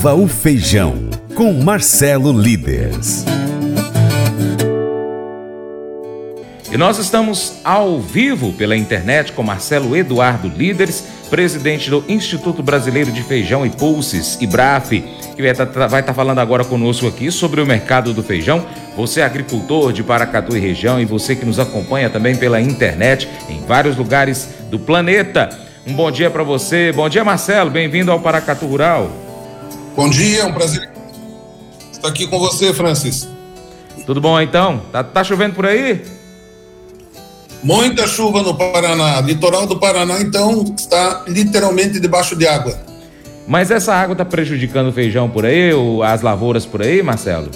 Viva o Feijão, com Marcelo Líderes. E nós estamos ao vivo pela internet com Marcelo Eduardo Líderes, presidente do Instituto Brasileiro de Feijão e Pulses, IBRAF, que vai estar tá, tá falando agora conosco aqui sobre o mercado do feijão. Você é agricultor de Paracatu e região e você que nos acompanha também pela internet em vários lugares do planeta. Um bom dia para você. Bom dia, Marcelo. Bem-vindo ao Paracatu Rural. Bom dia, é um prazer estar aqui com você, Francis. Tudo bom então? Tá, tá chovendo por aí? Muita chuva no Paraná. Litoral do Paraná, então, está literalmente debaixo de água. Mas essa água está prejudicando o feijão por aí, ou as lavouras por aí, Marcelo?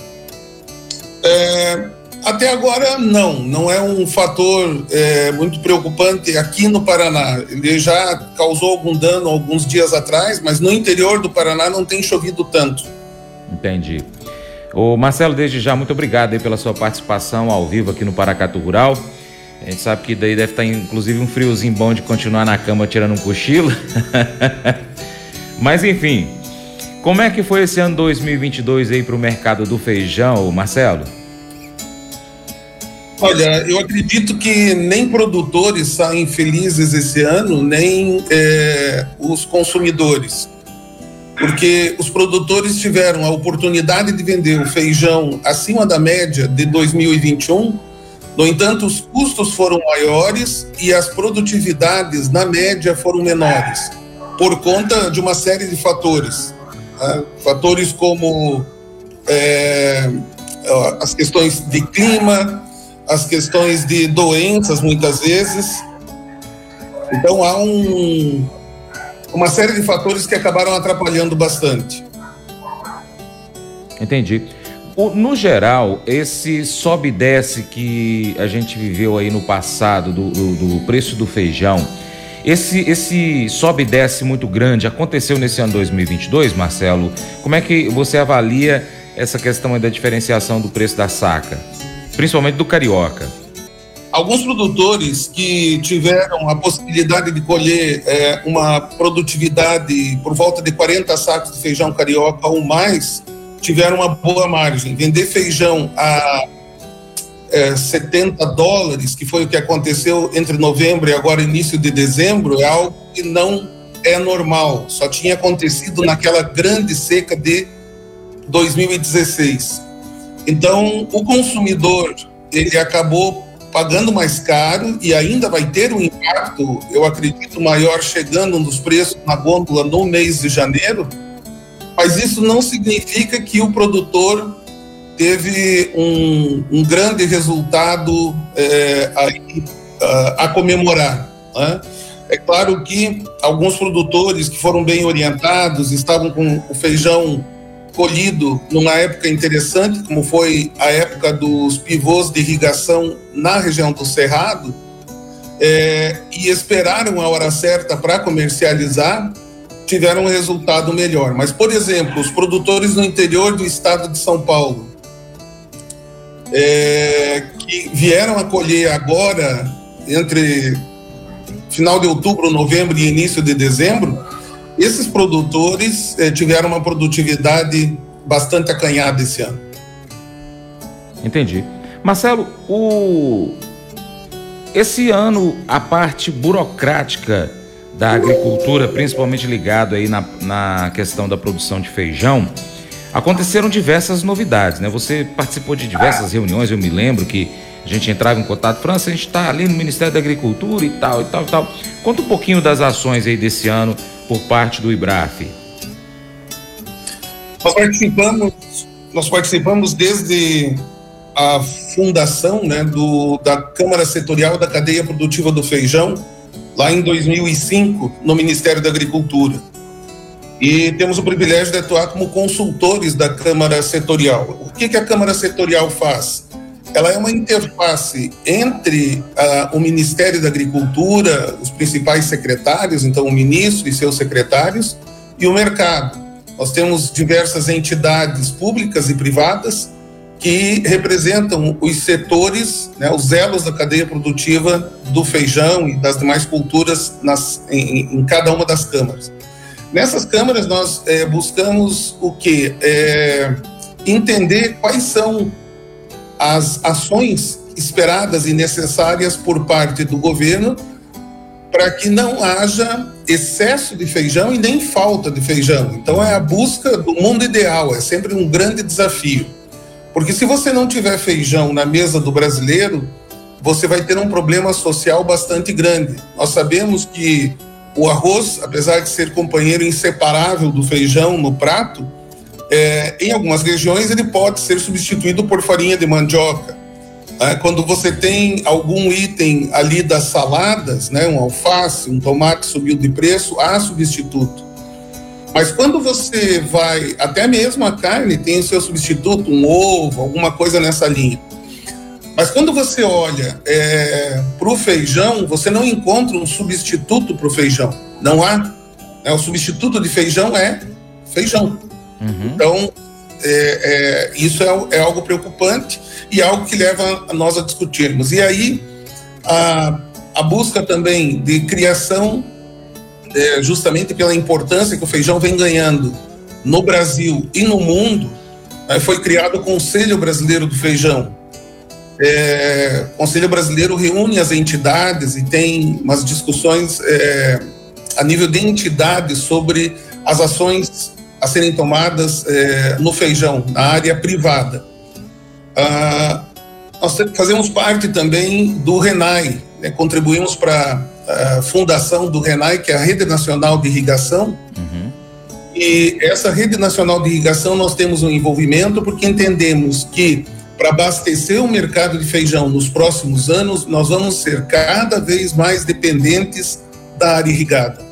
É, até agora, não. Não é um fator é, muito preocupante aqui no Paraná. Ele já causou algum dano alguns dias atrás, mas no interior do Paraná não tem chovido tanto. Entendi. O Marcelo, desde já, muito obrigado pela sua participação ao vivo aqui no Paracatu Rural. A gente sabe que daí deve estar inclusive um friozinho bom de continuar na cama tirando um cochilo. Mas enfim, como é que foi esse ano 2022 aí para o mercado do feijão, Marcelo? Olha, eu acredito que nem produtores saem felizes esse ano, nem é, os consumidores. Porque os produtores tiveram a oportunidade de vender o feijão acima da média de 2021 no entanto, os custos foram maiores e as produtividades, na média, foram menores, por conta de uma série de fatores. Né? Fatores como é, as questões de clima, as questões de doenças, muitas vezes. Então, há um, uma série de fatores que acabaram atrapalhando bastante. Entendi. No geral, esse sobe e desce que a gente viveu aí no passado do, do, do preço do feijão, esse, esse sobe e desce muito grande aconteceu nesse ano 2022, Marcelo? Como é que você avalia essa questão da diferenciação do preço da saca, principalmente do carioca? Alguns produtores que tiveram a possibilidade de colher é, uma produtividade por volta de 40 sacos de feijão carioca ou mais, tiveram uma boa margem. Vender feijão a é, 70 dólares, que foi o que aconteceu entre novembro e agora início de dezembro, é algo que não é normal. Só tinha acontecido naquela grande seca de 2016. Então, o consumidor ele acabou pagando mais caro e ainda vai ter um impacto, eu acredito, maior chegando nos preços na gôndola no mês de janeiro, mas isso não significa que o produtor teve um, um grande resultado é, a, a comemorar. Né? É claro que alguns produtores que foram bem orientados estavam com o feijão colhido numa época interessante, como foi a época dos pivôs de irrigação na região do Cerrado, é, e esperaram a hora certa para comercializar tiveram um resultado melhor. Mas, por exemplo, os produtores no interior do estado de São Paulo, é, que vieram a colher agora, entre final de outubro, novembro e início de dezembro, esses produtores é, tiveram uma produtividade bastante acanhada esse ano. Entendi. Marcelo, o... esse ano a parte burocrática da agricultura, principalmente ligado aí na, na questão da produção de feijão, aconteceram diversas novidades, né? Você participou de diversas reuniões, eu me lembro que a gente entrava em contato, França, a gente está ali no Ministério da Agricultura e tal, e tal, e tal. Conta um pouquinho das ações aí desse ano por parte do IBRAF. Nós participamos, nós participamos desde a fundação né, do, da Câmara Setorial da Cadeia Produtiva do Feijão, lá em 2005, no Ministério da Agricultura. E temos o privilégio de atuar como consultores da Câmara Setorial. O que, que a Câmara Setorial faz? Ela é uma interface entre uh, o Ministério da Agricultura, os principais secretários, então o ministro e seus secretários, e o mercado. Nós temos diversas entidades públicas e privadas que representam os setores, né, os elos da cadeia produtiva do feijão e das demais culturas nas, em, em cada uma das câmaras. Nessas câmaras nós é, buscamos o que? É, entender quais são as ações esperadas e necessárias por parte do governo para que não haja excesso de feijão e nem falta de feijão. Então é a busca do mundo ideal, é sempre um grande desafio. Porque se você não tiver feijão na mesa do brasileiro, você vai ter um problema social bastante grande. Nós sabemos que o arroz, apesar de ser companheiro inseparável do feijão no prato, é, em algumas regiões ele pode ser substituído por farinha de mandioca. É, quando você tem algum item ali das saladas, né, um alface, um tomate subiu de preço, há substituto. Mas quando você vai, até mesmo a carne tem o seu substituto, um ovo, alguma coisa nessa linha. Mas quando você olha é, para o feijão, você não encontra um substituto para o feijão. Não há. É, o substituto de feijão é feijão. Uhum. Então, é, é, isso é, é, algo preocupante e algo que leva a nós a discutirmos. E aí, a, a busca também de criação, é, justamente pela importância que o feijão vem ganhando no Brasil e no mundo, né, foi criado o Conselho Brasileiro do Feijão. É, o Conselho Brasileiro reúne as entidades e tem umas discussões é, a nível de entidades sobre as ações a serem tomadas é, no feijão, na área privada. Ah, nós fazemos parte também do RENAI, né, contribuímos para a fundação do RENAI, que é a Rede Nacional de Irrigação. Uhum. E essa Rede Nacional de Irrigação nós temos um envolvimento porque entendemos que para abastecer o mercado de feijão nos próximos anos, nós vamos ser cada vez mais dependentes da área irrigada.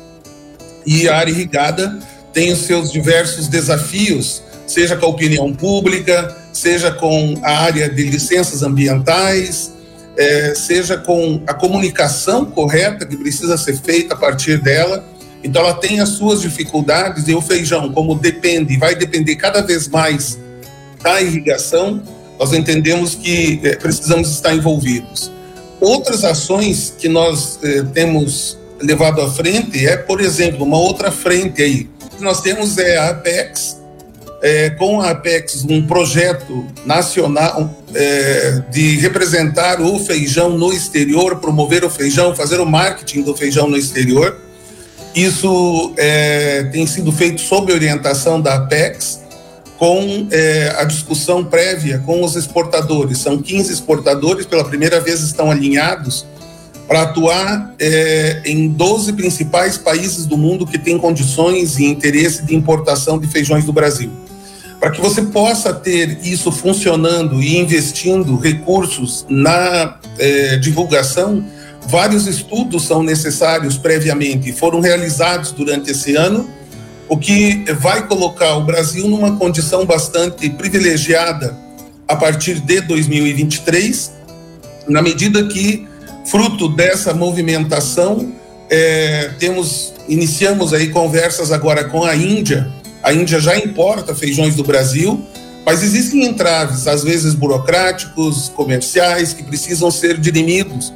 E a área irrigada tem os seus diversos desafios, seja com a opinião pública, seja com a área de licenças ambientais, é, seja com a comunicação correta que precisa ser feita a partir dela. Então, ela tem as suas dificuldades e o feijão, como depende, vai depender cada vez mais da irrigação, nós entendemos que é, precisamos estar envolvidos. Outras ações que nós é, temos levado à frente é, por exemplo, uma outra frente aí, nós temos é a Apex, é, com a Apex um projeto nacional é, de representar o feijão no exterior, promover o feijão, fazer o marketing do feijão no exterior. Isso é, tem sido feito sob orientação da Apex, com é, a discussão prévia com os exportadores. São 15 exportadores, pela primeira vez estão alinhados para atuar é, em 12 principais países do mundo que têm condições e interesse de importação de feijões do Brasil. Para que você possa ter isso funcionando e investindo recursos na é, divulgação, vários estudos são necessários previamente e foram realizados durante esse ano, o que vai colocar o Brasil numa condição bastante privilegiada a partir de 2023, na medida que Fruto dessa movimentação, é, temos iniciamos aí conversas agora com a Índia. A Índia já importa feijões do Brasil, mas existem entraves, às vezes burocráticos, comerciais, que precisam ser dirimidos,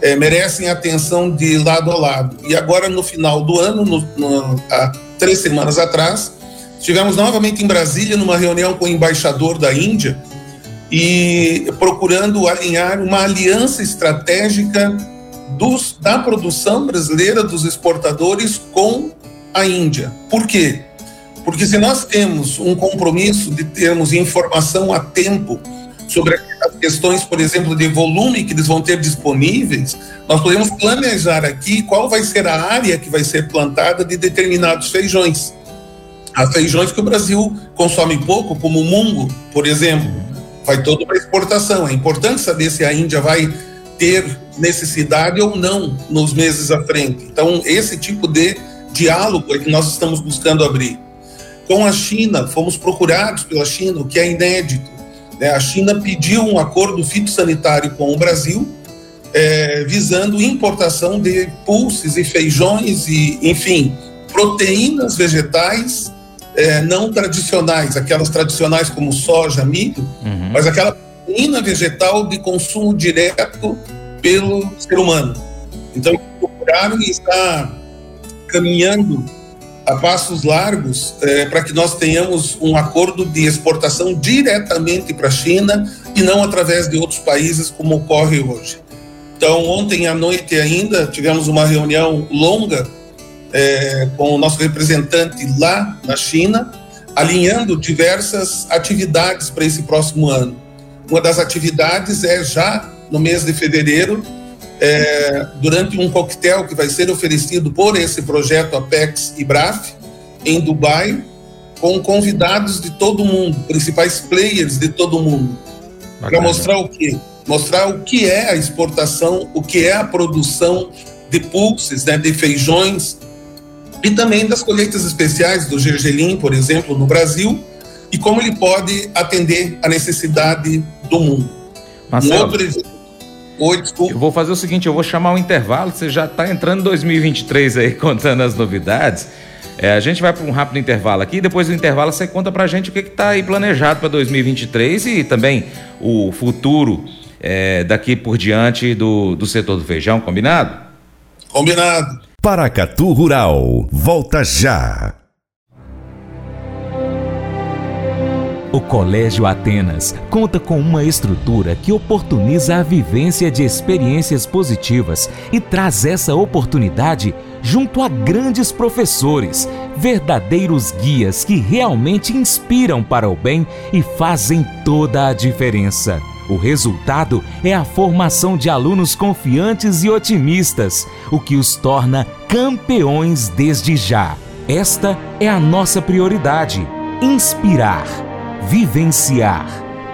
é, merecem atenção de lado a lado. E agora, no final do ano, no, no, há três semanas atrás, estivemos novamente em Brasília numa reunião com o embaixador da Índia e procurando alinhar uma aliança estratégica dos, da produção brasileira, dos exportadores, com a Índia. Por quê? Porque se nós temos um compromisso de termos informação a tempo sobre as questões, por exemplo, de volume que eles vão ter disponíveis, nós podemos planejar aqui qual vai ser a área que vai ser plantada de determinados feijões. Há feijões que o Brasil consome pouco, como o mungo, por exemplo vai todo para exportação. É importante saber se a Índia vai ter necessidade ou não nos meses à frente. Então, esse tipo de diálogo é que nós estamos buscando abrir. Com a China, fomos procurados pela China, o que é inédito. Né? A China pediu um acordo fitossanitário com o Brasil, é, visando importação de pulses e feijões e, enfim, proteínas vegetais é, não tradicionais, aquelas tradicionais como soja, milho, uhum. mas aquela proteína vegetal de consumo direto pelo ser humano. Então, procuraram e está caminhando a passos largos é, para que nós tenhamos um acordo de exportação diretamente para a China e não através de outros países como ocorre hoje. Então, ontem à noite ainda tivemos uma reunião longa é, com o nosso representante lá na China, alinhando diversas atividades para esse próximo ano. Uma das atividades é já no mês de fevereiro, é, durante um coquetel que vai ser oferecido por esse projeto Apex e BRAF, em Dubai, com convidados de todo mundo, principais players de todo mundo, para mostrar o quê? Mostrar o que é a exportação, o que é a produção de pulses, né, de feijões, e também das colheitas especiais do gergelim, por exemplo, no Brasil, e como ele pode atender a necessidade do mundo. Marcelo, um outro exemplo Oi, desculpa. Eu vou fazer o seguinte, eu vou chamar um intervalo, você já está entrando em 2023 aí contando as novidades. É, a gente vai para um rápido intervalo aqui, depois do intervalo você conta para a gente o que está aí planejado para 2023 e também o futuro é, daqui por diante do, do setor do feijão, combinado? Combinado. Paracatu Rural, volta já. O Colégio Atenas conta com uma estrutura que oportuniza a vivência de experiências positivas e traz essa oportunidade junto a grandes professores, verdadeiros guias que realmente inspiram para o bem e fazem toda a diferença. O resultado é a formação de alunos confiantes e otimistas, o que os torna campeões desde já. Esta é a nossa prioridade: inspirar Vivenciar.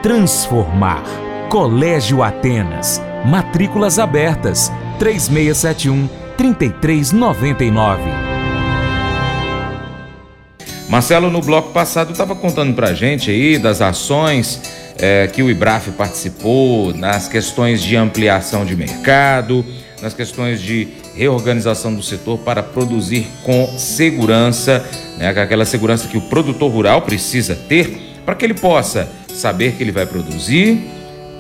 Transformar. Colégio Atenas. Matrículas abertas. 3671 3399. Marcelo, no bloco passado, estava contando para a gente aí das ações é, que o IBRAF participou, nas questões de ampliação de mercado, nas questões de reorganização do setor para produzir com segurança, né, aquela segurança que o produtor rural precisa ter para que ele possa saber que ele vai produzir,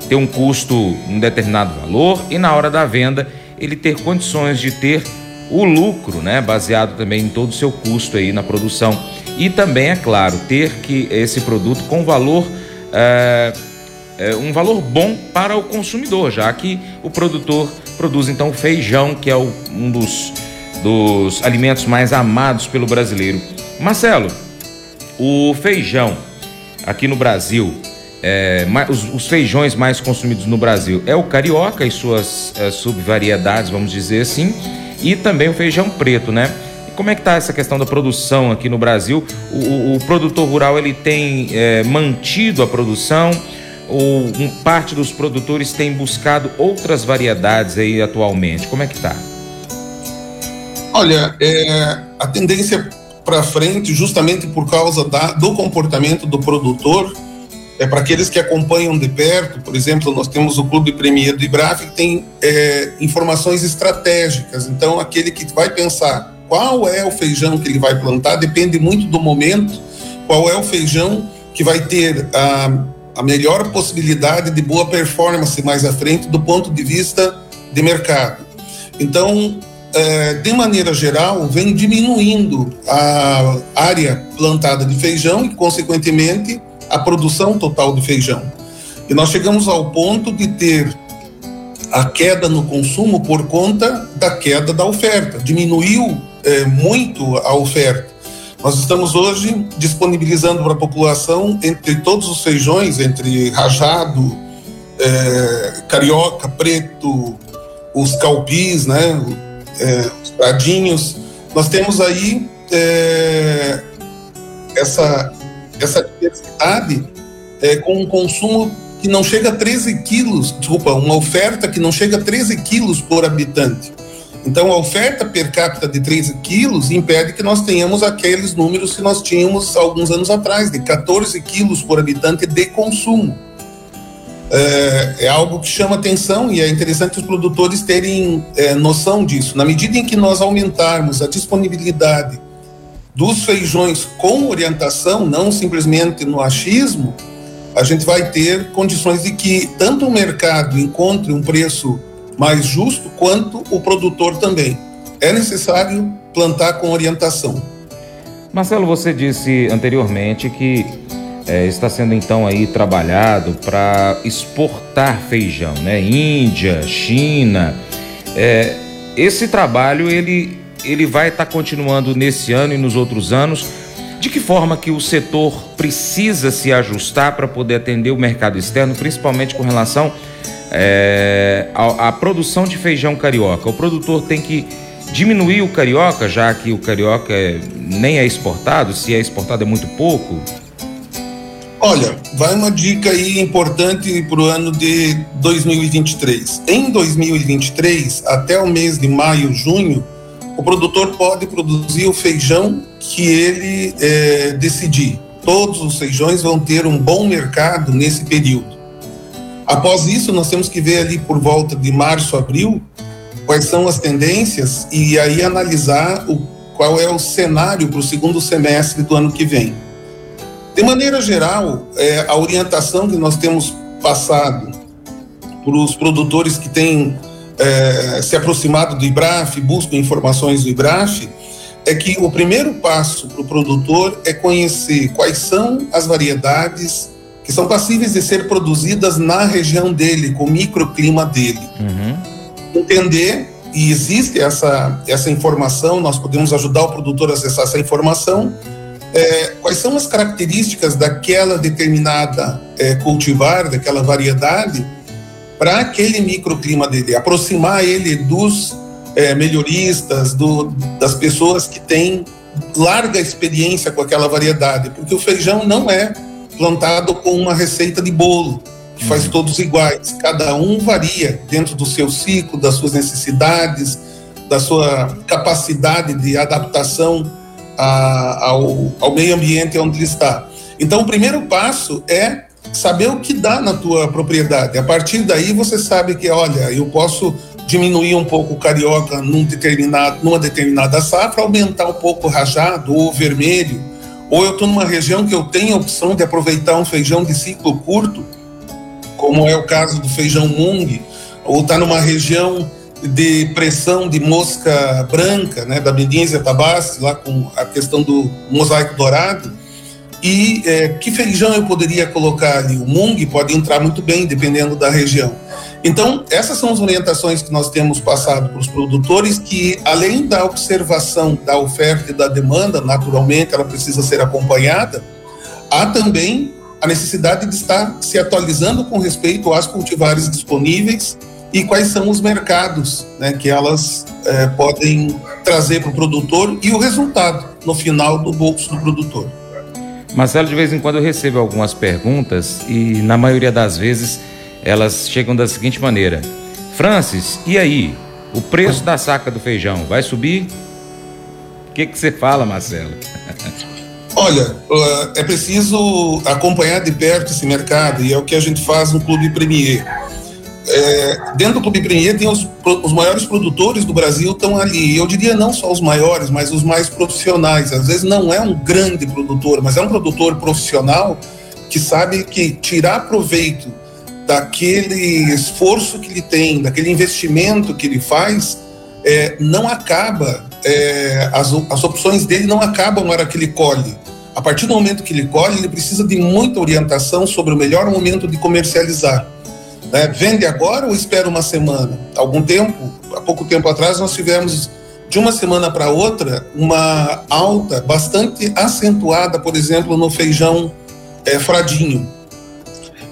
ter um custo, um determinado valor e na hora da venda ele ter condições de ter o lucro, né, baseado também em todo o seu custo aí na produção. E também é claro ter que esse produto com valor é, é, um valor bom para o consumidor, já que o produtor produz então feijão, que é o, um dos, dos alimentos mais amados pelo brasileiro. Marcelo, o feijão aqui no Brasil, é, os, os, feijões mais consumidos no Brasil é o carioca e suas é, subvariedades, vamos dizer assim, e também o feijão preto, né? Como é que está essa questão da produção aqui no Brasil? O, o, o produtor rural ele tem é, mantido a produção ou um, parte dos produtores tem buscado outras variedades aí atualmente? Como é que está? Olha, é, a tendência para frente justamente por causa da, do comportamento do produtor. É para aqueles que acompanham de perto, por exemplo, nós temos o Clube Premier do IBRAF que tem é, informações estratégicas. Então, aquele que vai pensar qual é o feijão que ele vai plantar depende muito do momento, qual é o feijão que vai ter a, a melhor possibilidade de boa performance mais à frente do ponto de vista de mercado. Então, é, de maneira geral, vem diminuindo a área plantada de feijão e, consequentemente, a produção total de feijão. E nós chegamos ao ponto de ter a queda no consumo por conta da queda da oferta. Diminuiu é, muito a oferta. Nós estamos hoje disponibilizando para a população, entre todos os feijões, entre rajado, é, carioca, preto, os calpis, né, é, os pradinhos. Nós temos aí é, essa, essa diversidade é, com um consumo que não chega a 13 quilos, desculpa, uma oferta que não chega a 13 quilos por habitante. Então, a oferta per capita de 13 quilos impede que nós tenhamos aqueles números que nós tínhamos alguns anos atrás, de 14 quilos por habitante de consumo é, é, algo que chama atenção e é interessante os produtores terem é, noção disso. Na medida em que nós aumentarmos a disponibilidade dos feijões com orientação, não simplesmente no achismo, a gente vai ter condições de que tanto o mercado encontre um preço mais justo, quanto o produtor também. É necessário plantar com orientação. Marcelo, você disse anteriormente que é, está sendo então aí trabalhado para exportar feijão, né? Índia, China. É, esse trabalho ele, ele vai estar tá continuando nesse ano e nos outros anos. De que forma que o setor precisa se ajustar para poder atender o mercado externo, principalmente com relação é, à, à produção de feijão carioca? O produtor tem que diminuir o carioca, já que o carioca é, nem é exportado, se é exportado é muito pouco? Olha, vai uma dica aí importante para o ano de 2023. Em 2023, até o mês de maio, junho, o produtor pode produzir o feijão que ele é, decidir. Todos os feijões vão ter um bom mercado nesse período. Após isso, nós temos que ver ali por volta de março, abril, quais são as tendências e aí analisar o, qual é o cenário para o segundo semestre do ano que vem. De maneira geral, é, a orientação que nós temos passado para os produtores que têm é, se aproximado do IBRAF, buscam informações do IBRAF, é que o primeiro passo para o produtor é conhecer quais são as variedades que são passíveis de ser produzidas na região dele, com o microclima dele. Uhum entender e existe essa, essa informação, nós podemos ajudar o produtor a acessar essa informação. É, quais são as características daquela determinada é, cultivar, daquela variedade, para aquele microclima dele, aproximar ele dos é, melhoristas, do, das pessoas que têm larga experiência com aquela variedade, porque o feijão não é plantado com uma receita de bolo que faz uhum. todos iguais. Cada um varia dentro do seu ciclo, das suas necessidades, da sua capacidade de adaptação a, ao, ao meio ambiente onde ele está. Então, o primeiro passo é saber o que dá na tua propriedade. A partir daí, você sabe que, olha, eu posso diminuir um pouco o carioca num determinado, numa determinada safra, aumentar um pouco o rajado ou o vermelho, ou eu estou numa região que eu tenho a opção de aproveitar um feijão de ciclo curto como é o caso do feijão mung, ou está numa região de pressão de mosca branca, né, da Bendinzia tabassi, lá com a questão do mosaico dourado. E é, que feijão eu poderia colocar ali? O mung pode entrar muito bem, dependendo da região. Então, essas são as orientações que nós temos passado para os produtores, que além da observação da oferta e da demanda, naturalmente ela precisa ser acompanhada, há também a necessidade de estar se atualizando com respeito às cultivares disponíveis e quais são os mercados né, que elas é, podem trazer para o produtor e o resultado no final do bolso do produtor. Marcelo, de vez em quando eu recebo algumas perguntas e na maioria das vezes elas chegam da seguinte maneira: Francis, e aí? O preço da saca do feijão vai subir? O que, que você fala, Marcelo? Olha, uh, é preciso acompanhar de perto esse mercado e é o que a gente faz no Clube Premier. É, dentro do Clube Premier tem os, os maiores produtores do Brasil estão ali. Eu diria não só os maiores, mas os mais profissionais. Às vezes não é um grande produtor, mas é um produtor profissional que sabe que tirar proveito daquele esforço que ele tem, daquele investimento que ele faz, é, não acaba é, as, as opções dele não acabam na hora que ele colhe. A partir do momento que ele colhe, ele precisa de muita orientação sobre o melhor momento de comercializar. Né? Vende agora ou espera uma semana? Algum tempo, há pouco tempo atrás, nós tivemos de uma semana para outra uma alta bastante acentuada, por exemplo, no feijão é, fradinho.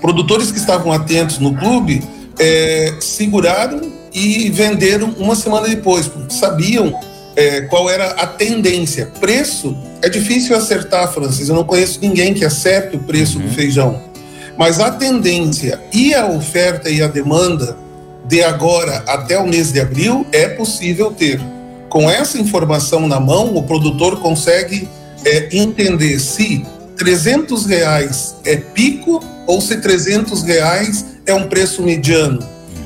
Produtores que estavam atentos no clube é, seguraram e venderam uma semana depois, porque sabiam é, qual era a tendência. Preço é difícil acertar, Francis. Eu não conheço ninguém que acerte o preço uhum. do feijão. Mas a tendência e a oferta e a demanda de agora até o mês de abril é possível ter. Com essa informação na mão, o produtor consegue é, entender se 300 reais é pico ou se 300 reais é um preço mediano,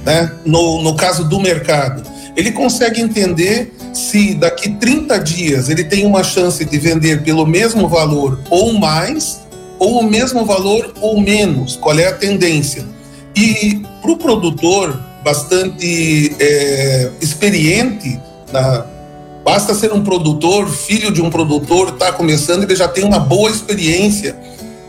né? no, no caso do mercado. Ele consegue entender se daqui 30 dias ele tem uma chance de vender pelo mesmo valor ou mais, ou o mesmo valor ou menos, qual é a tendência. E para o produtor bastante é, experiente na, Basta ser um produtor, filho de um produtor, está começando, ele já tem uma boa experiência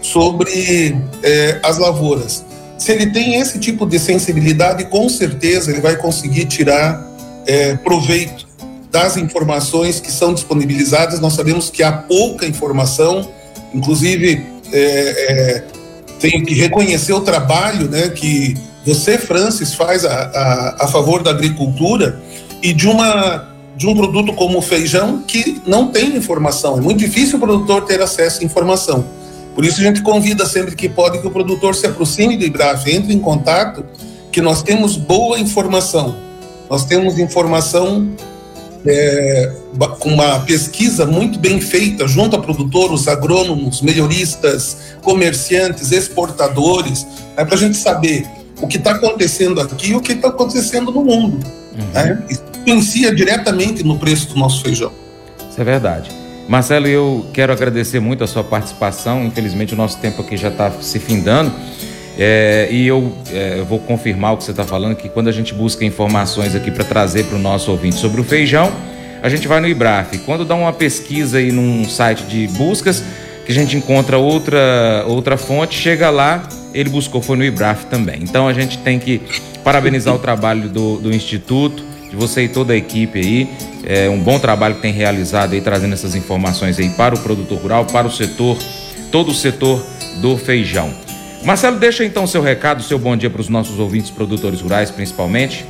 sobre é, as lavouras. Se ele tem esse tipo de sensibilidade, com certeza ele vai conseguir tirar é, proveito das informações que são disponibilizadas. Nós sabemos que há pouca informação, inclusive é, é, tenho que reconhecer o trabalho né, que você, Francis, faz a, a, a favor da agricultura e de uma de um produto como o feijão que não tem informação. É muito difícil o produtor ter acesso à informação. Por isso a gente convida sempre que pode que o produtor se aproxime do IBRAF, entre em contato, que nós temos boa informação. Nós temos informação é, com uma pesquisa muito bem feita junto a produtores, agrônomos, melhoristas, comerciantes, exportadores, né, para a gente saber o que está acontecendo aqui e o que está acontecendo no mundo. Uhum. Né? Influencia diretamente no preço do nosso feijão. Isso é verdade. Marcelo, eu quero agradecer muito a sua participação. Infelizmente, o nosso tempo aqui já está se findando. É, e eu é, vou confirmar o que você está falando, que quando a gente busca informações aqui para trazer para o nosso ouvinte sobre o feijão, a gente vai no IBRAF. Quando dá uma pesquisa aí num site de buscas, que a gente encontra outra, outra fonte, chega lá, ele buscou, foi no IBRAF também. Então a gente tem que parabenizar o trabalho do, do Instituto, de você e toda a equipe aí. É um bom trabalho que tem realizado aí, trazendo essas informações aí para o produtor rural, para o setor, todo o setor do feijão. Marcelo, deixa então seu recado, seu bom dia para os nossos ouvintes produtores rurais, principalmente.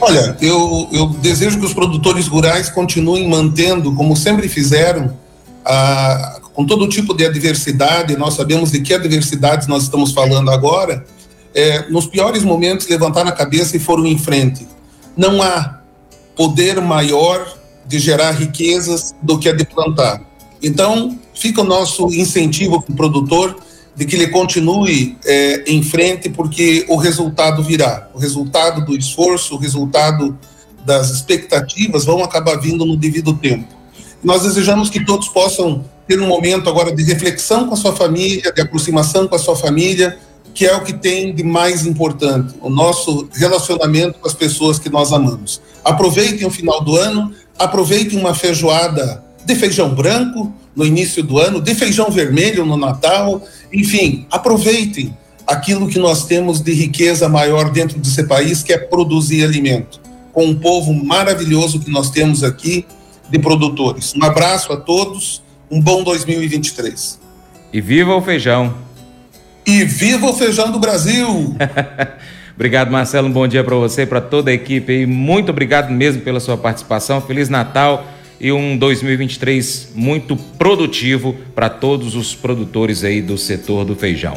Olha, eu, eu desejo que os produtores rurais continuem mantendo, como sempre fizeram, a, com todo tipo de adversidade, nós sabemos de que adversidades nós estamos falando agora, é, nos piores momentos, levantaram a cabeça e foram em frente. Não há poder maior de gerar riquezas do que a de plantar. Então, fica o nosso incentivo para o produtor de que ele continue é, em frente, porque o resultado virá. O resultado do esforço, o resultado das expectativas vão acabar vindo no devido tempo. Nós desejamos que todos possam ter um momento agora de reflexão com a sua família, de aproximação com a sua família, que é o que tem de mais importante, o nosso relacionamento com as pessoas que nós amamos. Aproveitem o final do ano, aproveitem uma feijoada de feijão branco no início do ano, de feijão vermelho no Natal, enfim, aproveitem aquilo que nós temos de riqueza maior dentro desse país, que é produzir alimento, com um povo maravilhoso que nós temos aqui de produtores. Um abraço a todos, um bom 2023. E viva o feijão! E viva o feijão do Brasil! obrigado, Marcelo. Um bom dia para você, para toda a equipe aí. Muito obrigado mesmo pela sua participação. Feliz Natal e um 2023 muito produtivo para todos os produtores aí do setor do feijão.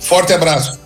Forte abraço.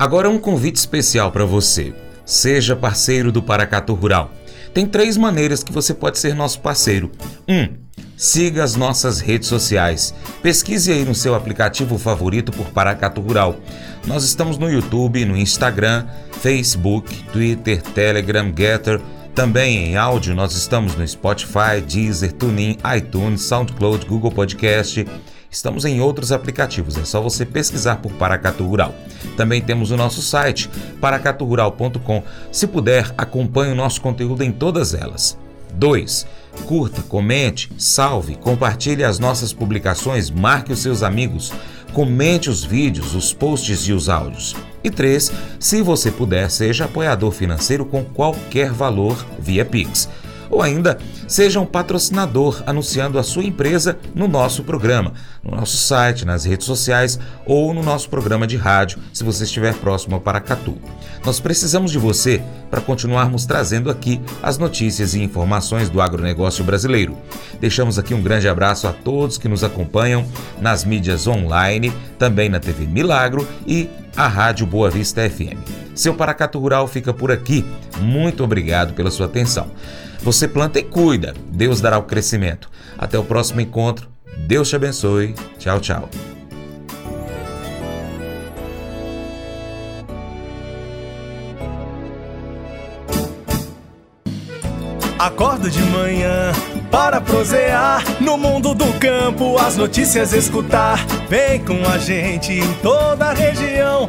Agora um convite especial para você. Seja parceiro do Paracato Rural. Tem três maneiras que você pode ser nosso parceiro. 1. Um, siga as nossas redes sociais. Pesquise aí no seu aplicativo favorito por Paracato Rural. Nós estamos no YouTube, no Instagram, Facebook, Twitter, Telegram, Getter. Também em áudio nós estamos no Spotify, Deezer, TuneIn, iTunes, SoundCloud, Google Podcast Estamos em outros aplicativos, é só você pesquisar por Paracatu Rural. Também temos o nosso site, paracaturural.com. Se puder, acompanhe o nosso conteúdo em todas elas. 2. Curta, comente, salve, compartilhe as nossas publicações, marque os seus amigos, comente os vídeos, os posts e os áudios. E 3. Se você puder, seja apoiador financeiro com qualquer valor via Pix ou ainda seja um patrocinador anunciando a sua empresa no nosso programa, no nosso site, nas redes sociais ou no nosso programa de rádio, se você estiver próximo ao Paracatu. Nós precisamos de você para continuarmos trazendo aqui as notícias e informações do agronegócio brasileiro. Deixamos aqui um grande abraço a todos que nos acompanham nas mídias online, também na TV Milagro e a Rádio Boa Vista FM. Seu Paracatu Rural fica por aqui. Muito obrigado pela sua atenção. Você planta e cuida, Deus dará o crescimento. Até o próximo encontro. Deus te abençoe. Tchau, tchau. Acordo de manhã para prosear no mundo do campo, as notícias escutar. Vem com a gente em toda a região